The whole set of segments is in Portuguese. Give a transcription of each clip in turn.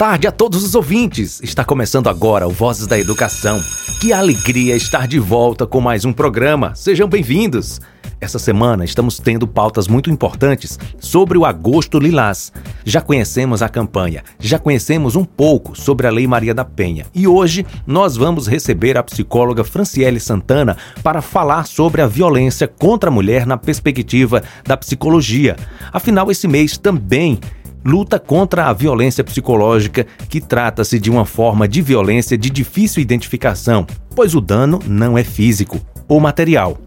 tarde a todos os ouvintes. Está começando agora o Vozes da Educação. Que alegria estar de volta com mais um programa. Sejam bem-vindos. Essa semana estamos tendo pautas muito importantes sobre o Agosto Lilás. Já conhecemos a campanha, já conhecemos um pouco sobre a Lei Maria da Penha e hoje nós vamos receber a psicóloga Franciele Santana para falar sobre a violência contra a mulher na perspectiva da psicologia. Afinal, esse mês também luta contra a violência psicológica, que trata-se de uma forma de violência de difícil identificação, pois o dano não é físico ou material.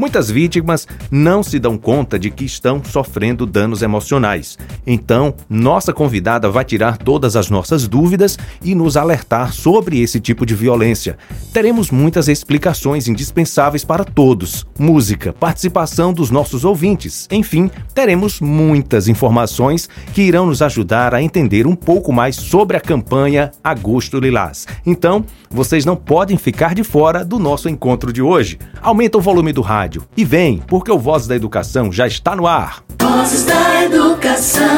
Muitas vítimas não se dão conta de que estão sofrendo danos emocionais. Então, nossa convidada vai tirar todas as nossas dúvidas e nos alertar sobre esse tipo de violência. Teremos muitas explicações indispensáveis para todos: música, participação dos nossos ouvintes. Enfim, teremos muitas informações que irão nos ajudar a entender um pouco mais sobre a campanha Agosto Lilás. Então, vocês não podem ficar de fora do nosso encontro de hoje. Aumenta o volume do rádio rádio. E vem, porque o Voz da Educação já está no ar. Vozes da Educação.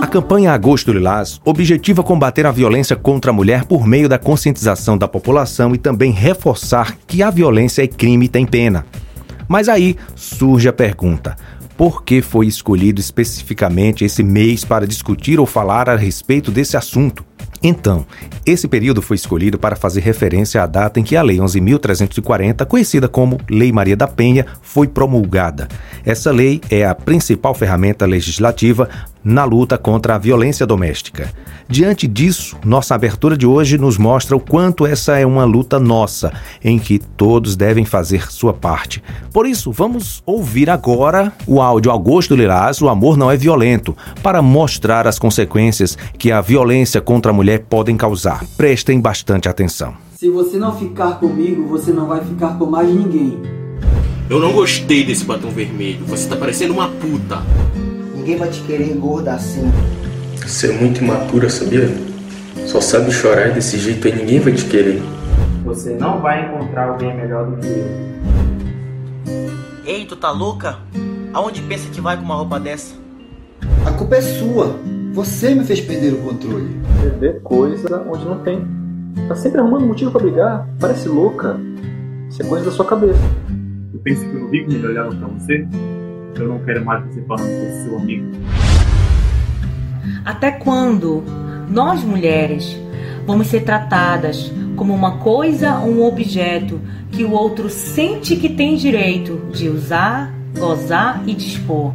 A campanha Agosto Lilás objetiva combater a violência contra a mulher por meio da conscientização da população e também reforçar que a violência é crime e tem pena. Mas aí surge a pergunta: por que foi escolhido especificamente esse mês para discutir ou falar a respeito desse assunto? Então, esse período foi escolhido para fazer referência à data em que a Lei 11.340, conhecida como Lei Maria da Penha, foi promulgada. Essa lei é a principal ferramenta legislativa na luta contra a violência doméstica. Diante disso, nossa abertura de hoje nos mostra o quanto essa é uma luta nossa, em que todos devem fazer sua parte. Por isso, vamos ouvir agora o áudio Augusto Lilás, O Amor Não é Violento, para mostrar as consequências que a violência contra a mulher podem causar. Prestem bastante atenção. Se você não ficar comigo, você não vai ficar com mais ninguém. Eu não gostei desse batom vermelho. Você tá parecendo uma puta. Ninguém vai te querer gorda assim. Você é muito imatura, sabia? Só sabe chorar desse jeito aí ninguém vai te querer. Você não vai encontrar alguém melhor do que eu. Ei, tu tá louca? Aonde pensa que vai com uma roupa dessa? A culpa é sua. Você me fez perder o controle. Perder coisa onde não tem. Tá sempre arrumando motivo pra brigar. Parece louca. Isso é coisa da sua cabeça. Eu penso que eu não vi como ele olhava pra você? Eu não quero mais você falando com seu amigo. Até quando nós mulheres vamos ser tratadas como uma coisa ou um objeto que o outro sente que tem direito de usar, gozar e dispor?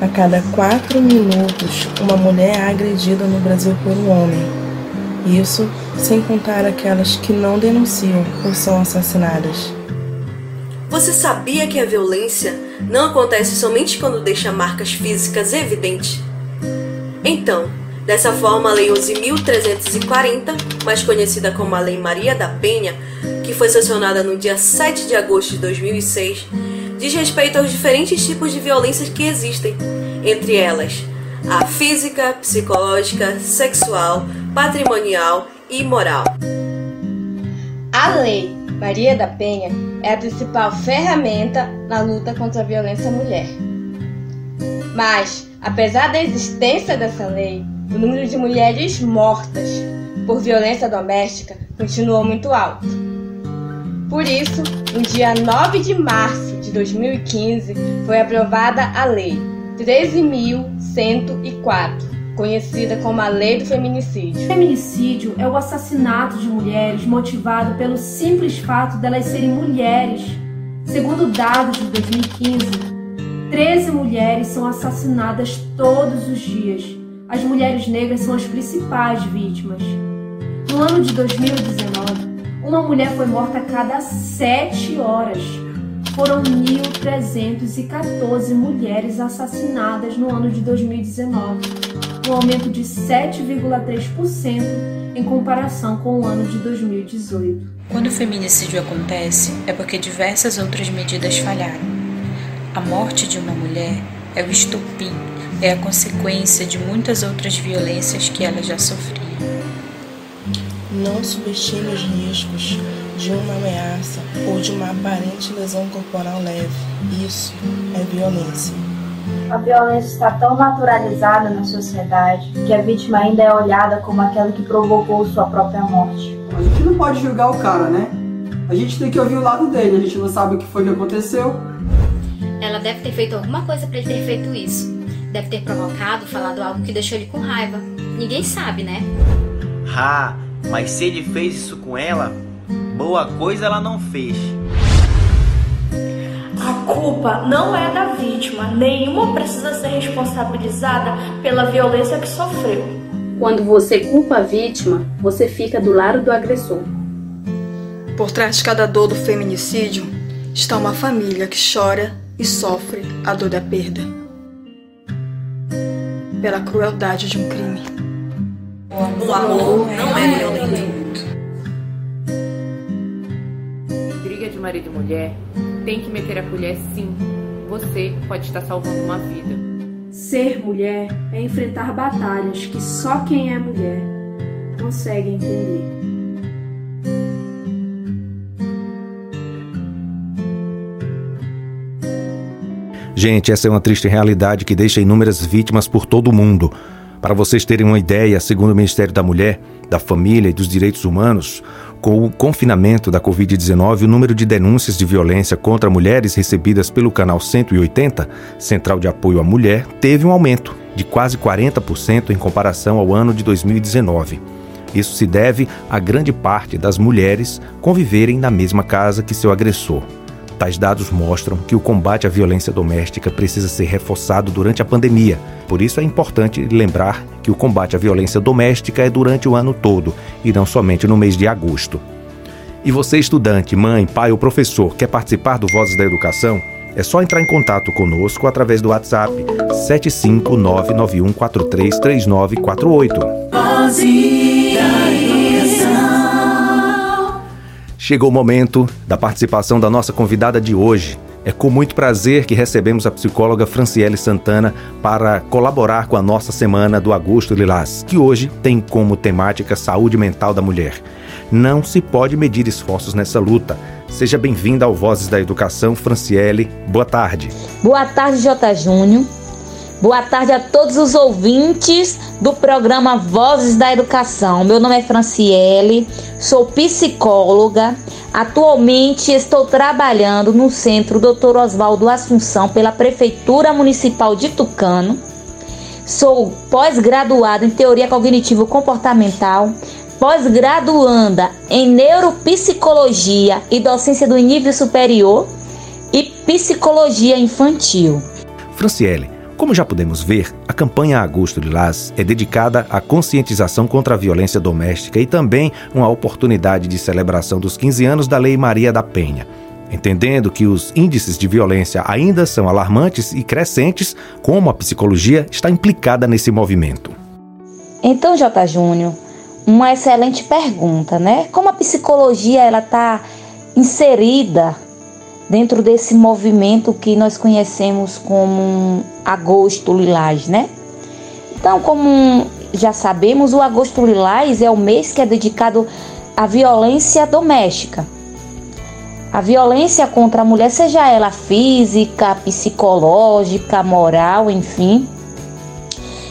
A cada quatro minutos, uma mulher é agredida no Brasil por um homem. Isso sem contar aquelas que não denunciam ou são assassinadas. Você sabia que a violência não acontece somente quando deixa marcas físicas evidentes? Então, dessa forma, a Lei 11.340, mais conhecida como a Lei Maria da Penha, que foi sancionada no dia 7 de agosto de 2006, diz respeito aos diferentes tipos de violências que existem, entre elas a física, psicológica, sexual, patrimonial e moral. A Lei Maria da Penha é a principal ferramenta na luta contra a violência à mulher. Mas, apesar da existência dessa lei, o número de mulheres mortas por violência doméstica continuou muito alto. Por isso, no dia 9 de março de 2015, foi aprovada a Lei 13.104, conhecida como a Lei do Feminicídio. Feminicídio é o assassinato de mulheres motivado pelo simples fato delas serem mulheres. Segundo dados de 2015, 13 mulheres são assassinadas todos os dias. As mulheres negras são as principais vítimas. No ano de 2019, uma mulher foi morta a cada 7 horas. Foram 1.314 mulheres assassinadas no ano de 2019, um aumento de 7,3% em comparação com o ano de 2018. Quando o feminicídio acontece, é porque diversas outras medidas falharam. A morte de uma mulher é o estopim, é a consequência de muitas outras violências que ela já sofria. Não subestime os riscos de uma ameaça ou de uma aparente lesão corporal leve. Isso é violência. A violência está tão naturalizada na sociedade que a vítima ainda é olhada como aquela que provocou sua própria morte. A gente não pode julgar o cara, né? A gente tem que ouvir o lado dele, a gente não sabe o que foi que aconteceu. Ela deve ter feito alguma coisa para ele ter feito isso. Deve ter provocado, falado algo que deixou ele com raiva. Ninguém sabe, né? Ah, mas se ele fez isso com ela, boa coisa ela não fez. A culpa não é da vítima. Nenhuma precisa ser responsabilizada pela violência que sofreu. Quando você culpa a vítima, você fica do lado do agressor. Por trás de cada dor do feminicídio está uma família que chora e sofre a dor da perda. Pela crueldade de um crime. O amor não é violento. De marido e mulher tem que meter a colher sim. Você pode estar salvando uma vida. Ser mulher é enfrentar batalhas que só quem é mulher consegue entender. Gente, essa é uma triste realidade que deixa inúmeras vítimas por todo o mundo. Para vocês terem uma ideia, segundo o Ministério da Mulher, da Família e dos Direitos Humanos, com o confinamento da Covid-19, o número de denúncias de violência contra mulheres recebidas pelo canal 180, Central de Apoio à Mulher, teve um aumento de quase 40% em comparação ao ano de 2019. Isso se deve a grande parte das mulheres conviverem na mesma casa que seu agressor. Tais dados mostram que o combate à violência doméstica precisa ser reforçado durante a pandemia. Por isso é importante lembrar que o combate à violência doméstica é durante o ano todo e não somente no mês de agosto. E você, estudante, mãe, pai ou professor, quer participar do Vozes da Educação? É só entrar em contato conosco através do WhatsApp 75991433948. Chegou o momento da participação da nossa convidada de hoje. É com muito prazer que recebemos a psicóloga Franciele Santana para colaborar com a nossa semana do Agosto Lilás, que hoje tem como temática saúde mental da mulher. Não se pode medir esforços nessa luta. Seja bem-vinda ao Vozes da Educação, Franciele. Boa tarde. Boa tarde, J. Júnior. Boa tarde a todos os ouvintes do programa Vozes da Educação. Meu nome é Franciele, sou psicóloga. Atualmente estou trabalhando no Centro Dr. Oswaldo Assunção pela Prefeitura Municipal de Tucano. Sou pós-graduada em Teoria Cognitivo Comportamental, pós-graduanda em Neuropsicologia e Docência do Nível Superior e Psicologia Infantil. Franciele, como já podemos ver, a campanha Agosto Lilás é dedicada à conscientização contra a violência doméstica e também uma oportunidade de celebração dos 15 anos da Lei Maria da Penha. Entendendo que os índices de violência ainda são alarmantes e crescentes, como a psicologia está implicada nesse movimento? Então, J. Júnior, uma excelente pergunta, né? Como a psicologia ela está inserida dentro desse movimento que nós conhecemos como Agosto Lilás, né? Então, como já sabemos, o Agosto Lilás é o mês que é dedicado à violência doméstica. A violência contra a mulher, seja ela física, psicológica, moral, enfim.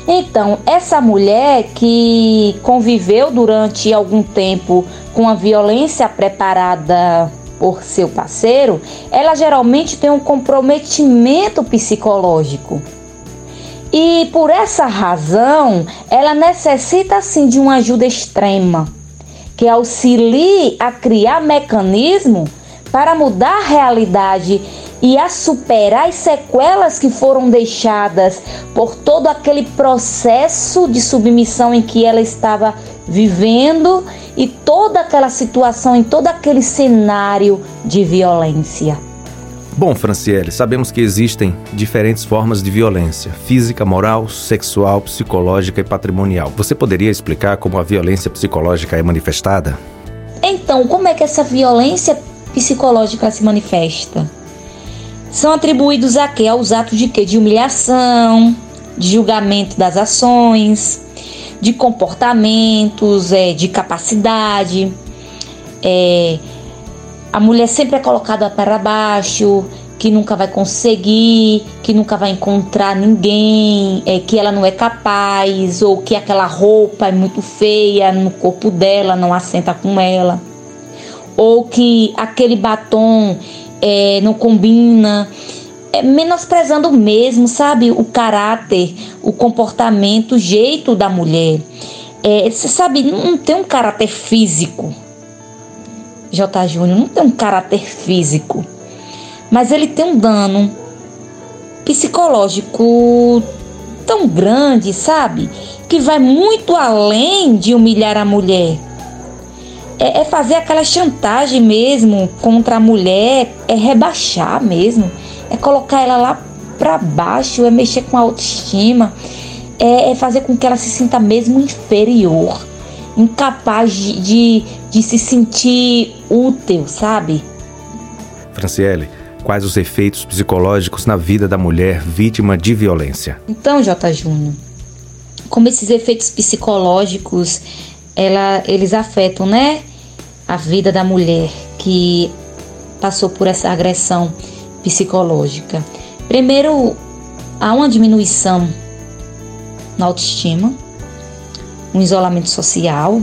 Então, essa mulher que conviveu durante algum tempo com a violência preparada por seu parceiro, ela geralmente tem um comprometimento psicológico. E por essa razão, ela necessita sim de uma ajuda extrema, que auxilie a criar mecanismo para mudar a realidade e a superar as sequelas que foram deixadas por todo aquele processo de submissão em que ela estava vivendo e toda aquela situação, em todo aquele cenário de violência. Bom, Franciele, sabemos que existem diferentes formas de violência: física, moral, sexual, psicológica e patrimonial. Você poderia explicar como a violência psicológica é manifestada? Então, como é que essa violência psicológica se manifesta? São atribuídos a quê? Aos atos de quê? De humilhação, de julgamento das ações, de comportamentos, é, de capacidade. É, a mulher sempre é colocada para baixo, que nunca vai conseguir, que nunca vai encontrar ninguém, é, que ela não é capaz, ou que aquela roupa é muito feia no corpo dela, não assenta com ela, ou que aquele batom é, não combina. É, menosprezando mesmo, sabe? O caráter, o comportamento, o jeito da mulher. É, você sabe, não tem um caráter físico. J. Júnior não tem um caráter físico mas ele tem um dano psicológico tão grande, sabe? Que vai muito além de humilhar a mulher. É, é, fazer aquela chantagem mesmo contra a mulher, é rebaixar mesmo, é colocar ela lá para baixo, é mexer com a autoestima, é, é, fazer com que ela se sinta mesmo inferior, incapaz de, de, de se sentir útil, sabe? Franciele, quais os efeitos psicológicos na vida da mulher vítima de violência. Então, J. Júnior, como esses efeitos psicológicos ela, eles afetam, né, a vida da mulher que passou por essa agressão psicológica. Primeiro, há uma diminuição na autoestima, um isolamento social,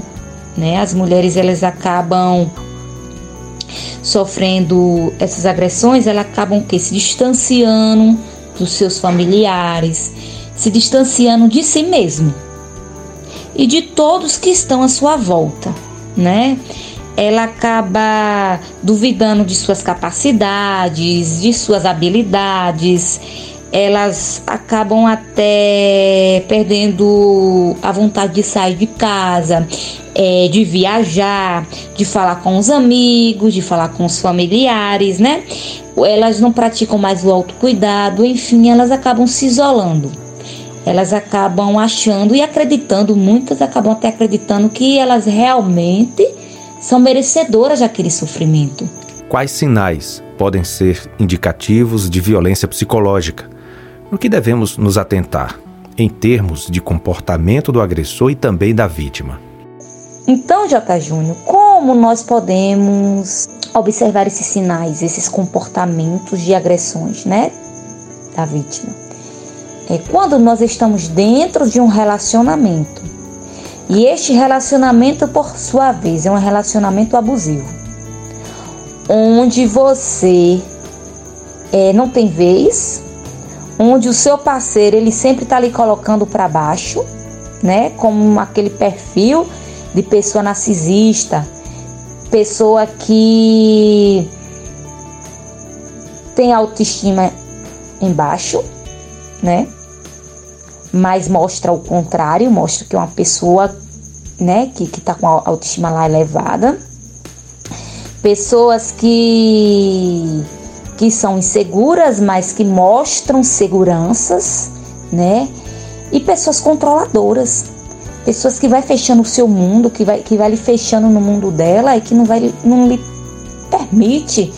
né? As mulheres elas acabam sofrendo essas agressões, elas acabam que se distanciando dos seus familiares, se distanciando de si mesmo e de todos que estão à sua volta, né? Ela acaba duvidando de suas capacidades, de suas habilidades, elas acabam até perdendo a vontade de sair de casa, é, de viajar, de falar com os amigos, de falar com os familiares, né? Elas não praticam mais o autocuidado, enfim, elas acabam se isolando. Elas acabam achando e acreditando, muitas acabam até acreditando que elas realmente são merecedoras daquele sofrimento. Quais sinais podem ser indicativos de violência psicológica? No que devemos nos atentar em termos de comportamento do agressor e também da vítima? Então, J. Júnior, como nós podemos observar esses sinais, esses comportamentos de agressões, né, da vítima? É quando nós estamos dentro de um relacionamento e este relacionamento, por sua vez, é um relacionamento abusivo, onde você é, não tem vez, onde o seu parceiro ele sempre está ali colocando para baixo, né, como aquele perfil de pessoa narcisista, pessoa que tem autoestima embaixo, né? Mas mostra o contrário, mostra que é uma pessoa, né, que, que tá com a autoestima lá elevada. Pessoas que que são inseguras, mas que mostram seguranças, né? E pessoas controladoras, pessoas que vai fechando o seu mundo, que vai, que vai lhe fechando no mundo dela e que não, vai, não lhe permite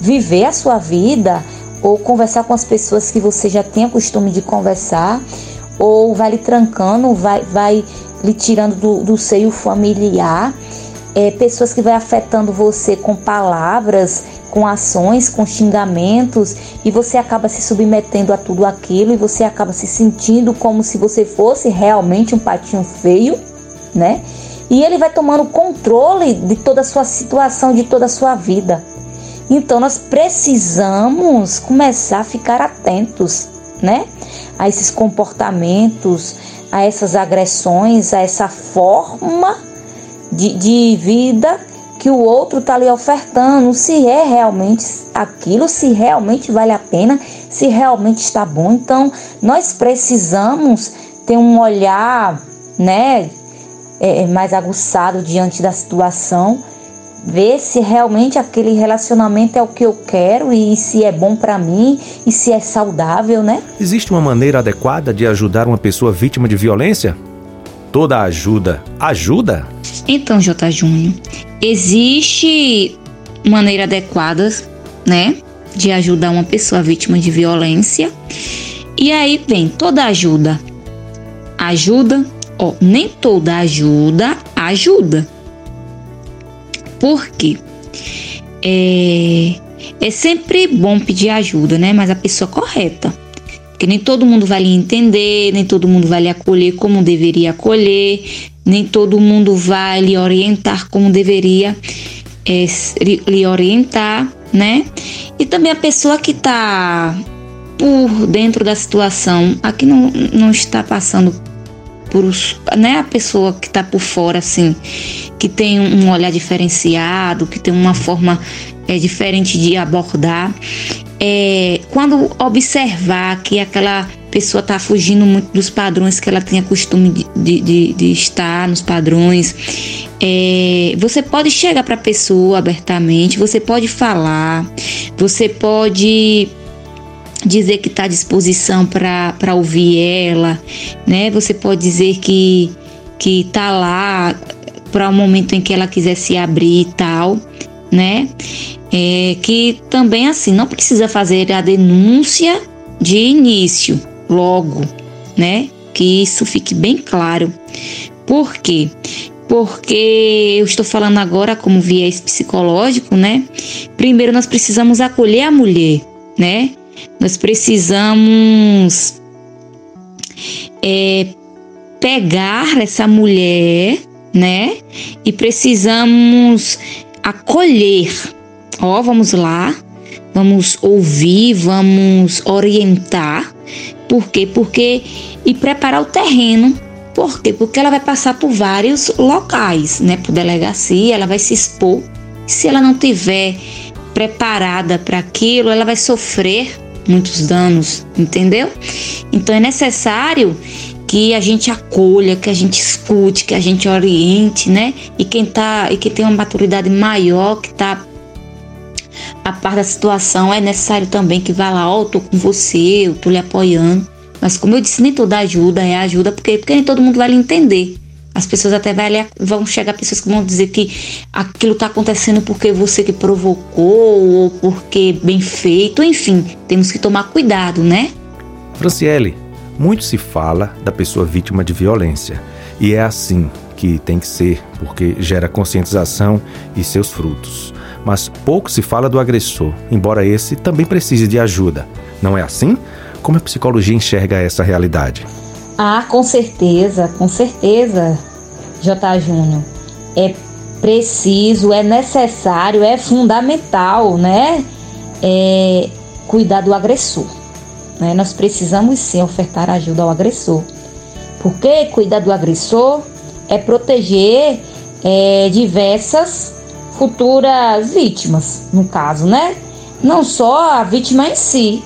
viver a sua vida ou conversar com as pessoas que você já tem o costume de conversar, ou vai lhe trancando, vai, vai lhe tirando do, do seio familiar, é, pessoas que vai afetando você com palavras, com ações, com xingamentos, e você acaba se submetendo a tudo aquilo e você acaba se sentindo como se você fosse realmente um patinho feio, né? E ele vai tomando controle de toda a sua situação, de toda a sua vida. Então nós precisamos começar a ficar atentos, né? A esses comportamentos, a essas agressões, a essa forma de, de vida que o outro está lhe ofertando, se é realmente aquilo, se realmente vale a pena, se realmente está bom. Então, nós precisamos ter um olhar, né, é, é, mais aguçado diante da situação, ver se realmente aquele relacionamento é o que eu quero e se é bom para mim e se é saudável, né? Existe uma maneira adequada de ajudar uma pessoa vítima de violência? Toda ajuda ajuda? Então, J. Júnior, existe maneira adequada, né, de ajudar uma pessoa vítima de violência. E aí vem toda ajuda. Ajuda, ó, nem toda ajuda ajuda. Por quê? É, é sempre bom pedir ajuda, né? Mas a pessoa correta. Porque nem todo mundo vai lhe entender, nem todo mundo vai lhe acolher como deveria acolher, nem todo mundo vai lhe orientar como deveria é, lhe orientar, né? E também a pessoa que está por dentro da situação, aqui não, não está passando por os, né, a pessoa que está por fora assim, que tem um olhar diferenciado, que tem uma forma é, diferente de abordar, é, quando observar que aquela pessoa está fugindo muito dos padrões que ela tinha costume de, de, de, de estar nos padrões, é, você pode chegar para a pessoa abertamente, você pode falar, você pode dizer que está à disposição para ouvir ela, né? Você pode dizer que que está lá para o um momento em que ela quiser se abrir e tal, né? É, que também assim não precisa fazer a denúncia de início, logo, né? Que isso fique bem claro. Por quê? Porque eu estou falando agora como viés psicológico, né? Primeiro nós precisamos acolher a mulher, né? Nós precisamos é, pegar essa mulher, né? E precisamos acolher. Ó, vamos lá, vamos ouvir, vamos orientar. Por quê? Porque e preparar o terreno. Por quê? Porque ela vai passar por vários locais, né? Por delegacia, ela vai se expor. Se ela não tiver preparada para aquilo, ela vai sofrer muitos danos, entendeu? Então é necessário que a gente acolha, que a gente escute, que a gente oriente, né? E quem tá e que tem uma maturidade maior, que tá a par da situação, é necessário também que vá lá, ó, oh, tô com você, eu tô lhe apoiando. Mas como eu disse, nem toda ajuda é ajuda, porque, porque nem todo mundo vai lhe entender. As pessoas até vai, vão chegar pessoas que vão dizer que aquilo está acontecendo porque você que provocou ou porque bem feito, enfim, temos que tomar cuidado, né? Franciele, muito se fala da pessoa vítima de violência e é assim que tem que ser, porque gera conscientização e seus frutos. Mas pouco se fala do agressor, embora esse também precise de ajuda. Não é assim? Como a psicologia enxerga essa realidade? Ah, com certeza, com certeza, J. Júnior. É preciso, é necessário, é fundamental, né? É, cuidar do agressor. Né? Nós precisamos sim ofertar ajuda ao agressor. Porque cuidar do agressor é proteger é, diversas futuras vítimas, no caso, né? Não só a vítima em si,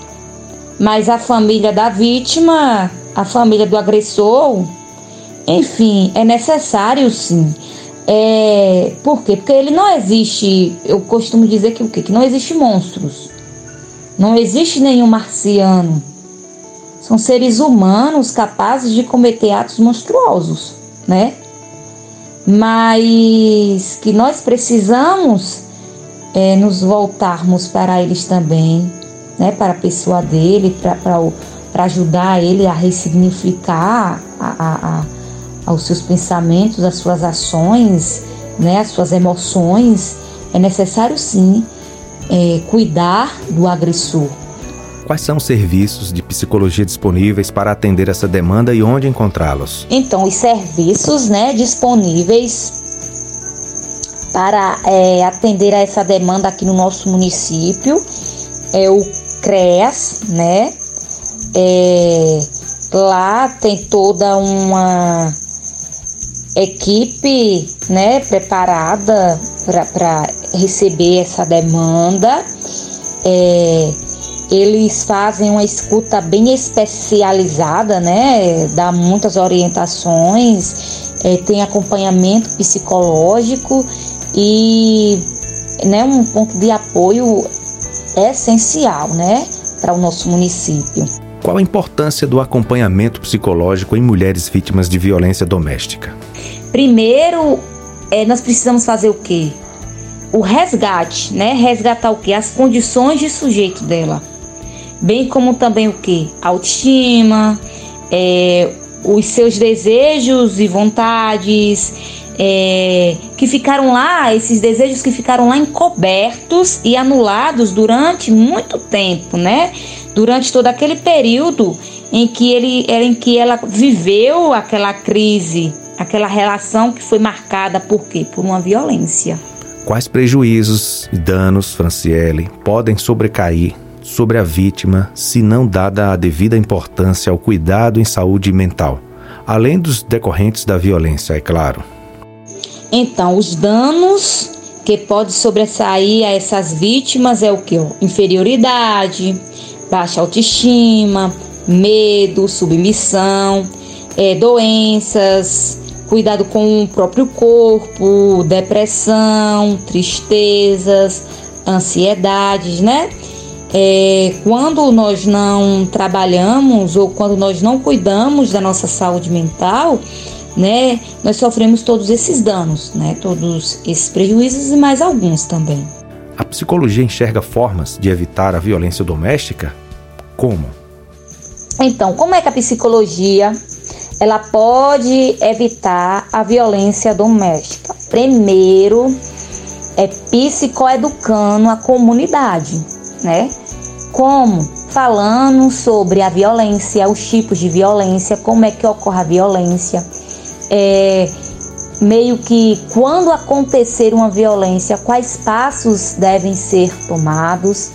mas a família da vítima a família do agressor. Enfim, é necessário sim. É, por quê? Porque ele não existe. Eu costumo dizer que o quê? Que não existe monstros. Não existe nenhum marciano. São seres humanos capazes de cometer atos monstruosos, né? Mas que nós precisamos é, nos voltarmos para eles também, né? Para a pessoa dele, para o para ajudar ele a ressignificar a, a, a, aos seus pensamentos, as suas ações, né, as suas emoções, é necessário sim é, cuidar do agressor. Quais são os serviços de psicologia disponíveis para atender essa demanda e onde encontrá-los? Então, os serviços né, disponíveis para é, atender a essa demanda aqui no nosso município é o CREAS, né? É, lá tem toda uma equipe né, preparada para receber essa demanda. É, eles fazem uma escuta bem especializada, né? Dá muitas orientações, é, tem acompanhamento psicológico e né, um ponto de apoio essencial, né, para o nosso município. Qual a importância do acompanhamento psicológico em mulheres vítimas de violência doméstica? Primeiro, é, nós precisamos fazer o quê? O resgate, né? Resgatar o quê? As condições de sujeito dela. Bem como também o quê? A autoestima, é, os seus desejos e vontades, é, que ficaram lá, esses desejos que ficaram lá encobertos e anulados durante muito tempo, né? Durante todo aquele período em que ele em que ela viveu aquela crise, aquela relação que foi marcada por quê? Por uma violência. Quais prejuízos e danos, Franciele, podem sobrecair sobre a vítima se não dada a devida importância ao cuidado em saúde mental, além dos decorrentes da violência, é claro? Então, os danos que pode sobressair a essas vítimas é o que? Inferioridade, baixa autoestima, medo, submissão, é, doenças, cuidado com o próprio corpo, depressão, tristezas, ansiedades, né? É, quando nós não trabalhamos ou quando nós não cuidamos da nossa saúde mental, né, nós sofremos todos esses danos, né, todos esses prejuízos e mais alguns também. A psicologia enxerga formas de evitar a violência doméstica? Como? Então, como é que a psicologia ela pode evitar a violência doméstica? Primeiro, é psicoeducando a comunidade, né? Como? Falando sobre a violência, os tipos de violência, como é que ocorre a violência, é, meio que quando acontecer uma violência, quais passos devem ser tomados.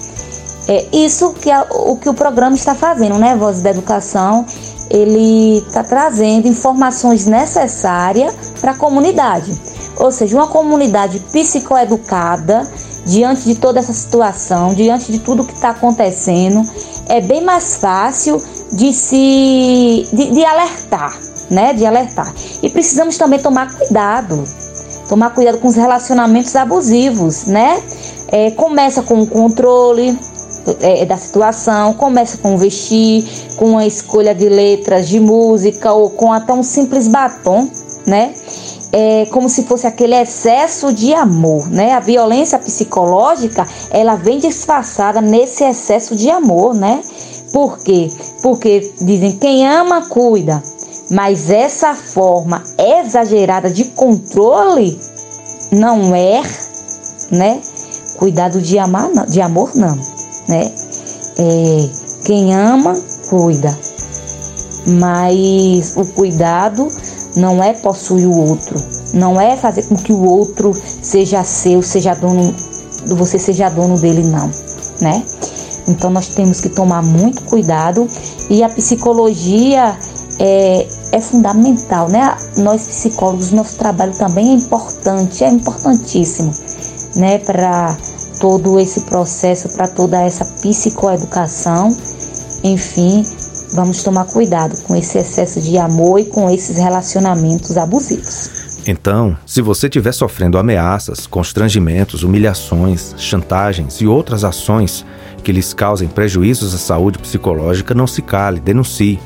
É isso que a, o que o programa está fazendo, né? Voz da Educação, ele está trazendo informações necessárias para a comunidade. Ou seja, uma comunidade psicoeducada diante de toda essa situação, diante de tudo que está acontecendo, é bem mais fácil de se de, de, alertar, né? De alertar. E precisamos também tomar cuidado, tomar cuidado com os relacionamentos abusivos, né? É, começa com o controle é, da situação, começa com vestir, com a escolha de letras de música ou com até um simples batom, né? é como se fosse aquele excesso de amor, né? A violência psicológica, ela vem disfarçada nesse excesso de amor, né? Por quê? Porque dizem quem ama cuida, mas essa forma exagerada de controle não é, né? Cuidado de amar, não, de amor não, né? É, quem ama cuida, mas o cuidado não é possuir o outro, não é fazer com que o outro seja seu, seja dono, você seja dono dele, não, né? Então nós temos que tomar muito cuidado e a psicologia é, é fundamental, né? Nós psicólogos, nosso trabalho também é importante, é importantíssimo, né? Para todo esse processo, para toda essa psicoeducação, enfim, vamos tomar cuidado com esse excesso de amor e com esses relacionamentos abusivos. Então, se você estiver sofrendo ameaças, constrangimentos, humilhações, chantagens e outras ações que lhes causem prejuízos à saúde psicológica, não se cale, denuncie,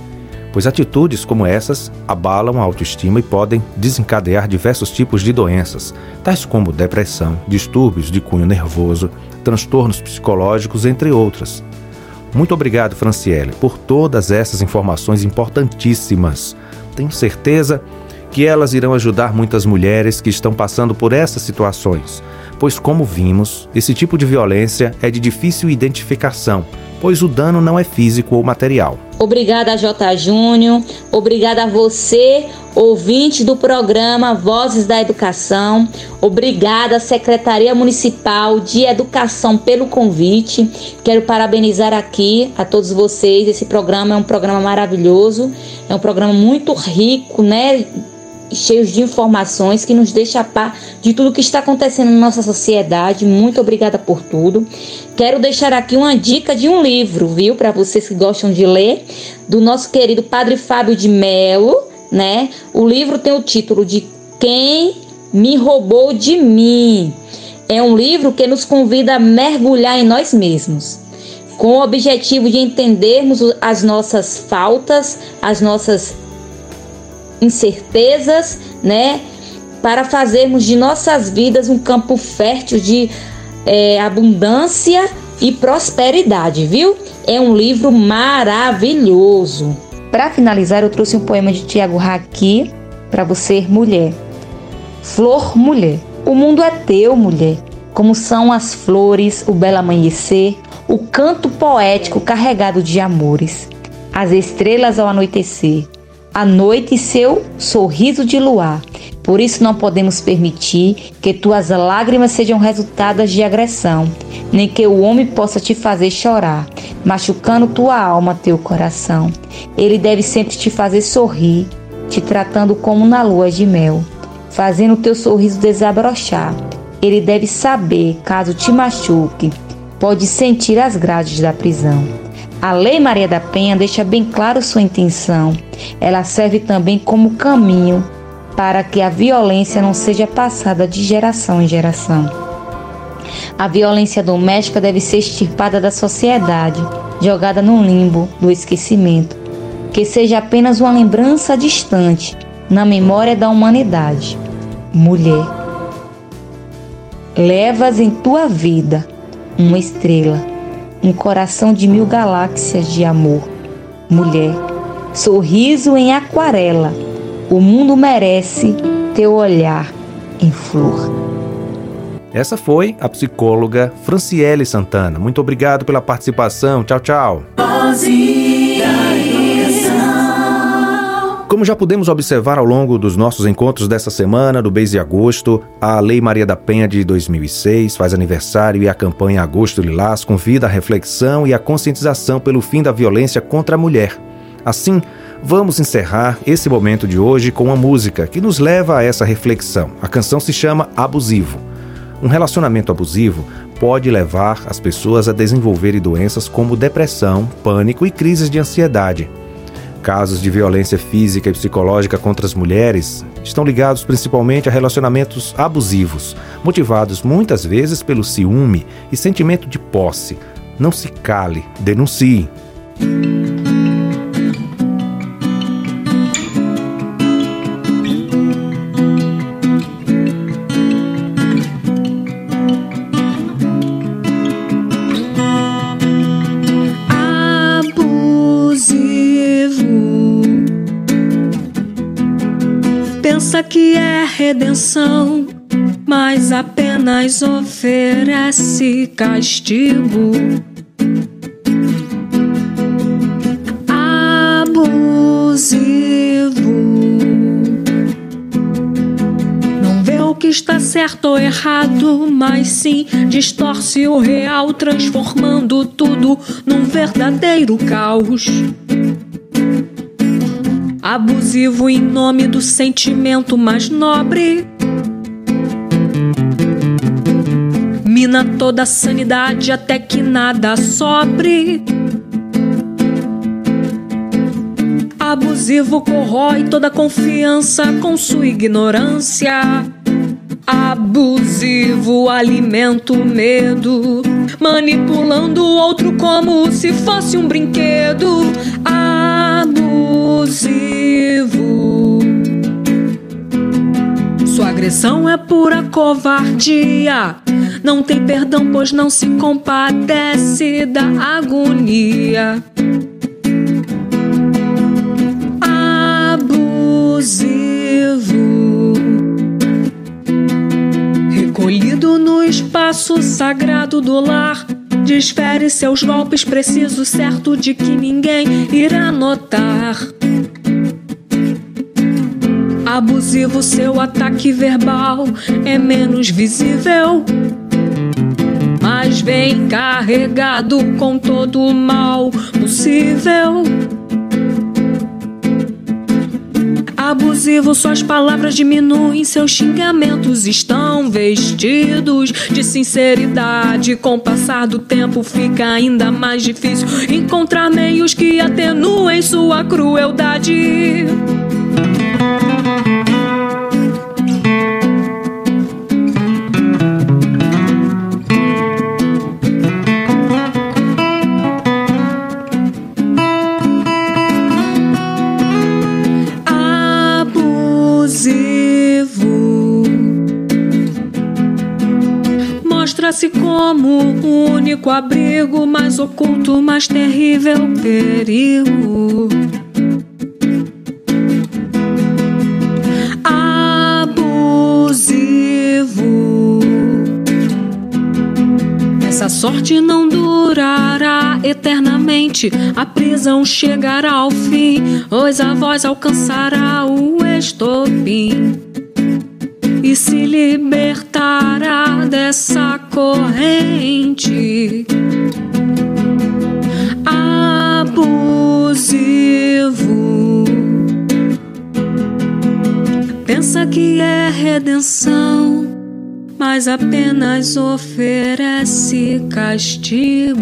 pois atitudes como essas abalam a autoestima e podem desencadear diversos tipos de doenças, tais como depressão, distúrbios de cunho nervoso, transtornos psicológicos, entre outras. Muito obrigado, Franciele, por todas essas informações importantíssimas. Tenho certeza que elas irão ajudar muitas mulheres que estão passando por essas situações, pois, como vimos, esse tipo de violência é de difícil identificação pois o dano não é físico ou material. Obrigada, J. Júnior. Obrigada a você, ouvinte do programa Vozes da Educação. Obrigada, Secretaria Municipal de Educação, pelo convite. Quero parabenizar aqui a todos vocês. Esse programa é um programa maravilhoso, é um programa muito rico, né? Cheios de informações que nos deixa a par de tudo que está acontecendo na nossa sociedade. Muito obrigada por tudo. Quero deixar aqui uma dica de um livro, viu, para vocês que gostam de ler, do nosso querido Padre Fábio de Melo, né? O livro tem o título de Quem me roubou de mim. É um livro que nos convida a mergulhar em nós mesmos, com o objetivo de entendermos as nossas faltas, as nossas incertezas, né? Para fazermos de nossas vidas um campo fértil de é, abundância e prosperidade, viu? É um livro maravilhoso. Para finalizar, eu trouxe um poema de Tiago Raqui para você, mulher. Flor, mulher. O mundo é teu, mulher. Como são as flores, o belo amanhecer, o canto poético carregado de amores, as estrelas ao anoitecer, a noite e seu sorriso de luar. Por isso não podemos permitir que tuas lágrimas sejam resultadas de agressão, nem que o homem possa te fazer chorar, machucando tua alma, teu coração. Ele deve sempre te fazer sorrir, te tratando como na lua de mel, fazendo teu sorriso desabrochar. Ele deve saber, caso te machuque, pode sentir as grades da prisão. A Lei Maria da Penha deixa bem claro sua intenção. Ela serve também como caminho para que a violência não seja passada de geração em geração. A violência doméstica deve ser extirpada da sociedade, jogada no limbo do esquecimento, que seja apenas uma lembrança distante na memória da humanidade. Mulher, levas em tua vida uma estrela um coração de mil galáxias de amor. Mulher, sorriso em aquarela, o mundo merece teu olhar em flor. Essa foi a psicóloga Franciele Santana. Muito obrigado pela participação. Tchau, tchau. Como já pudemos observar ao longo dos nossos encontros dessa semana, do mês de agosto, a Lei Maria da Penha de 2006 faz aniversário e a campanha Agosto Lilás convida a reflexão e a conscientização pelo fim da violência contra a mulher. Assim, vamos encerrar esse momento de hoje com uma música que nos leva a essa reflexão. A canção se chama Abusivo. Um relacionamento abusivo pode levar as pessoas a desenvolverem doenças como depressão, pânico e crises de ansiedade. Casos de violência física e psicológica contra as mulheres estão ligados principalmente a relacionamentos abusivos, motivados muitas vezes pelo ciúme e sentimento de posse. Não se cale, denuncie. Redenção, mas apenas oferece castigo. Abusivo. Não vê o que está certo ou errado, mas sim distorce o real, transformando tudo num verdadeiro caos abusivo em nome do sentimento mais nobre. Mina toda a sanidade até que nada sobre. Abusivo corrói toda confiança com sua ignorância. Abusivo alimenta o medo, manipulando o outro como se fosse um brinquedo. Abusivo. Agressão é pura covardia. Não tem perdão, pois não se compadece da agonia. Abusivo. Recolhido no espaço sagrado do lar, desfere seus golpes precisos, certo de que ninguém irá notar. Abusivo, seu ataque verbal é menos visível, mas vem carregado com todo o mal possível. Abusivo, suas palavras diminuem, seus xingamentos estão vestidos de sinceridade. Com o passar do tempo, fica ainda mais difícil encontrar meios que atenuem sua crueldade. pouco abrigo, mais oculto, mais terrível perigo. Abusivo. Essa sorte não durará eternamente, a prisão chegará ao fim, pois a voz alcançará o estopim e se libertará redenção, mas apenas oferece castigo.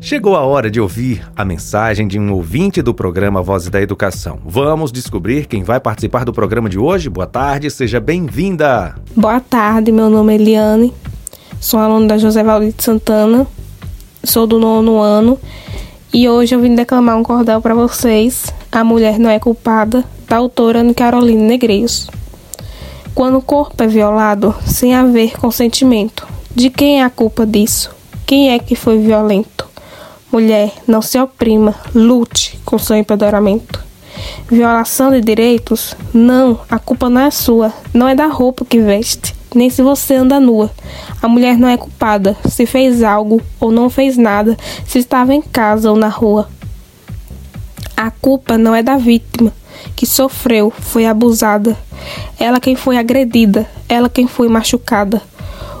Chegou a hora de ouvir a mensagem de um ouvinte do programa Vozes da Educação. Vamos descobrir quem vai participar do programa de hoje. Boa tarde, seja bem-vinda. Boa tarde, meu nome é Eliane, sou aluna da José Valdir Santana, sou do nono ano e hoje eu vim declamar um cordel para vocês. A mulher não é culpada, da autora Ana Carolina Negreiros. Quando o corpo é violado sem haver consentimento, de quem é a culpa disso? Quem é que foi violento? Mulher, não se oprima, lute com seu empoderamento. Violação de direitos? Não, a culpa não é sua, não é da roupa que veste, nem se você anda nua. A mulher não é culpada se fez algo ou não fez nada, se estava em casa ou na rua. A culpa não é da vítima, que sofreu, foi abusada. Ela quem foi agredida, ela quem foi machucada.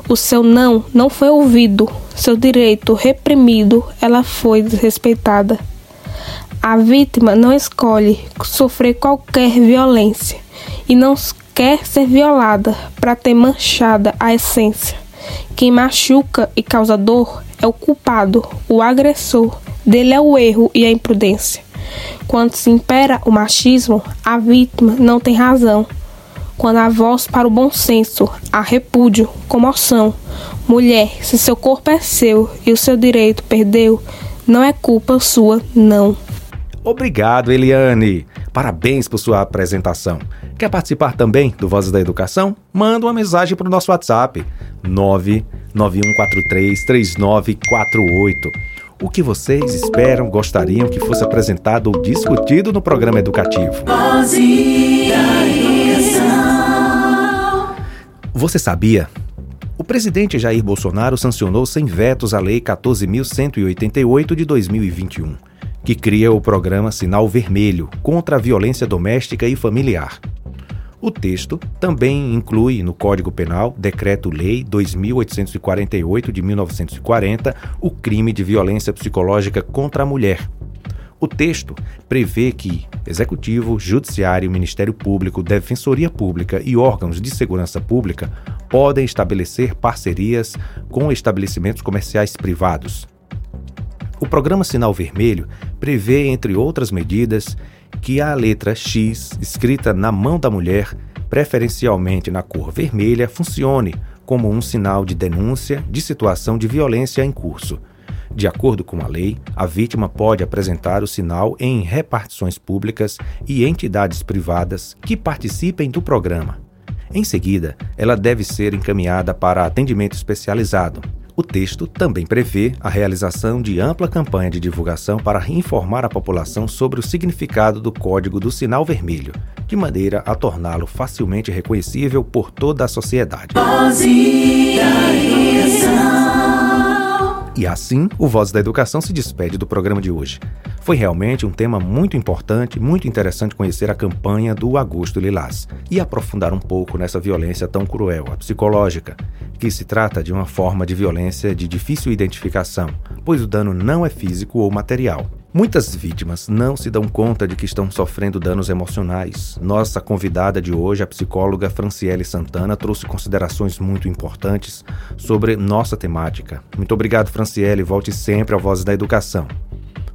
O seu não não foi ouvido, seu direito reprimido, ela foi desrespeitada. A vítima não escolhe sofrer qualquer violência e não quer ser violada para ter manchada a essência. Quem machuca e causa dor é o culpado, o agressor. Dele é o erro e a imprudência. Quando se impera o machismo, a vítima não tem razão quando há voz para o bom senso, há repúdio, comoção. Mulher, se seu corpo é seu e o seu direito perdeu, não é culpa sua, não. Obrigado, Eliane. Parabéns por sua apresentação. Quer participar também do Vozes da Educação? Manda uma mensagem para o nosso WhatsApp 991433948. O que vocês esperam, gostariam que fosse apresentado ou discutido no programa educativo? Vozes da Educação. Você sabia? O presidente Jair Bolsonaro sancionou sem vetos a Lei 14.188 de 2021, que cria o programa Sinal Vermelho contra a violência doméstica e familiar. O texto também inclui no Código Penal, Decreto-Lei 2848 de 1940, o crime de violência psicológica contra a mulher, o texto prevê que Executivo, Judiciário, Ministério Público, Defensoria Pública e órgãos de segurança pública podem estabelecer parcerias com estabelecimentos comerciais privados. O programa Sinal Vermelho prevê, entre outras medidas, que a letra X, escrita na mão da mulher, preferencialmente na cor vermelha, funcione como um sinal de denúncia de situação de violência em curso de acordo com a lei, a vítima pode apresentar o sinal em repartições públicas e entidades privadas que participem do programa. Em seguida, ela deve ser encaminhada para atendimento especializado. O texto também prevê a realização de ampla campanha de divulgação para informar a população sobre o significado do código do sinal vermelho, de maneira a torná-lo facilmente reconhecível por toda a sociedade. E assim, o Voz da Educação se despede do programa de hoje. Foi realmente um tema muito importante, muito interessante conhecer a campanha do Agosto Lilás e aprofundar um pouco nessa violência tão cruel, a psicológica, que se trata de uma forma de violência de difícil identificação, pois o dano não é físico ou material. Muitas vítimas não se dão conta de que estão sofrendo danos emocionais. Nossa convidada de hoje, a psicóloga Franciele Santana, trouxe considerações muito importantes sobre nossa temática. Muito obrigado, Franciele. Volte sempre ao Vozes da Educação.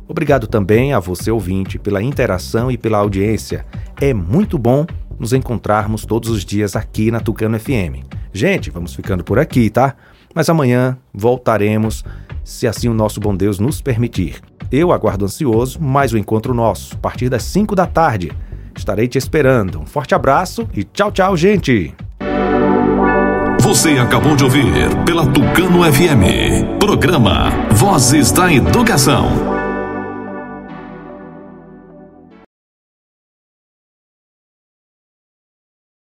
Obrigado também a você, ouvinte, pela interação e pela audiência. É muito bom nos encontrarmos todos os dias aqui na Tucano FM. Gente, vamos ficando por aqui, tá? Mas amanhã voltaremos, se assim o nosso bom Deus nos permitir. Eu aguardo ansioso mais um encontro nosso, a partir das 5 da tarde. Estarei te esperando. Um forte abraço e tchau, tchau, gente! Você acabou de ouvir pela Tucano FM. Programa Vozes da Educação.